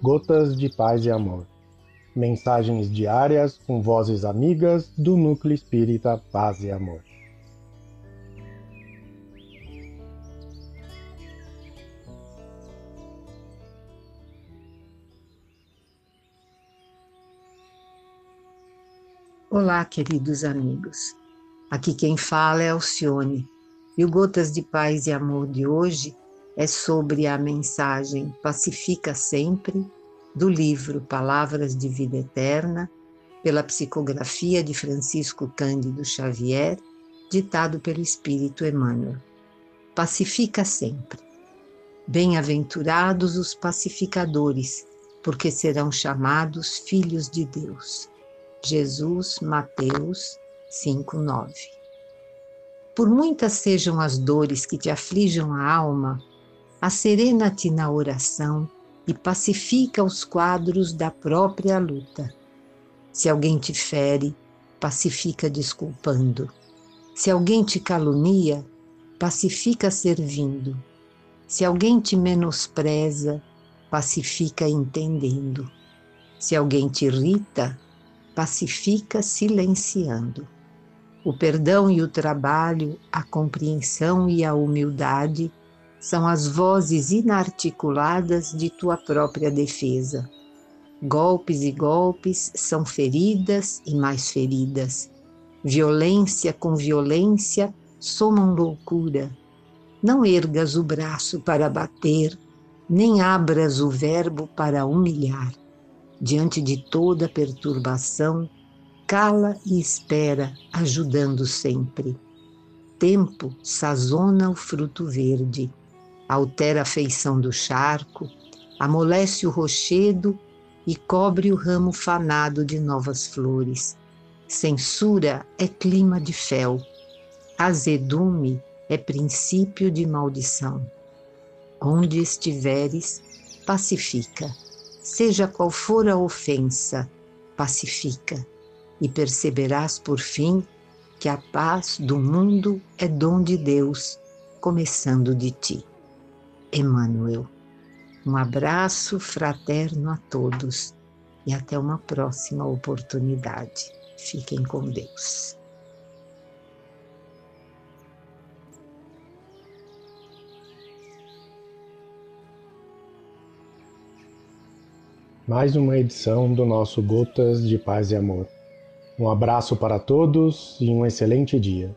Gotas de Paz e Amor. Mensagens diárias com vozes amigas do Núcleo Espírita Paz e Amor. Olá, queridos amigos. Aqui quem fala é Alcione. E o Gotas de Paz e Amor de hoje é sobre a mensagem Pacifica Sempre, do livro Palavras de Vida Eterna, pela psicografia de Francisco Cândido Xavier, ditado pelo Espírito Emmanuel. Pacifica sempre. Bem-aventurados os pacificadores, porque serão chamados filhos de Deus. Jesus, Mateus 5:9. Por muitas sejam as dores que te aflijam a alma, acerena-te na oração e pacifica os quadros da própria luta. Se alguém te fere, pacifica desculpando. Se alguém te calunia, pacifica servindo. Se alguém te menospreza, pacifica entendendo. Se alguém te irrita, pacifica silenciando. O perdão e o trabalho, a compreensão e a humildade são as vozes inarticuladas de tua própria defesa. Golpes e golpes são feridas e mais feridas. Violência com violência somam loucura. Não ergas o braço para bater, nem abras o verbo para humilhar. Diante de toda perturbação, cala e espera, ajudando sempre. Tempo sazona o fruto verde altera a feição do charco, amolece o rochedo e cobre o ramo fanado de novas flores. Censura é clima de fel, azedume é princípio de maldição. Onde estiveres, pacifica. Seja qual for a ofensa, pacifica, e perceberás por fim que a paz do mundo é dom de Deus, começando de ti. Emmanuel. Um abraço fraterno a todos e até uma próxima oportunidade. Fiquem com Deus. Mais uma edição do nosso Gotas de Paz e Amor. Um abraço para todos e um excelente dia.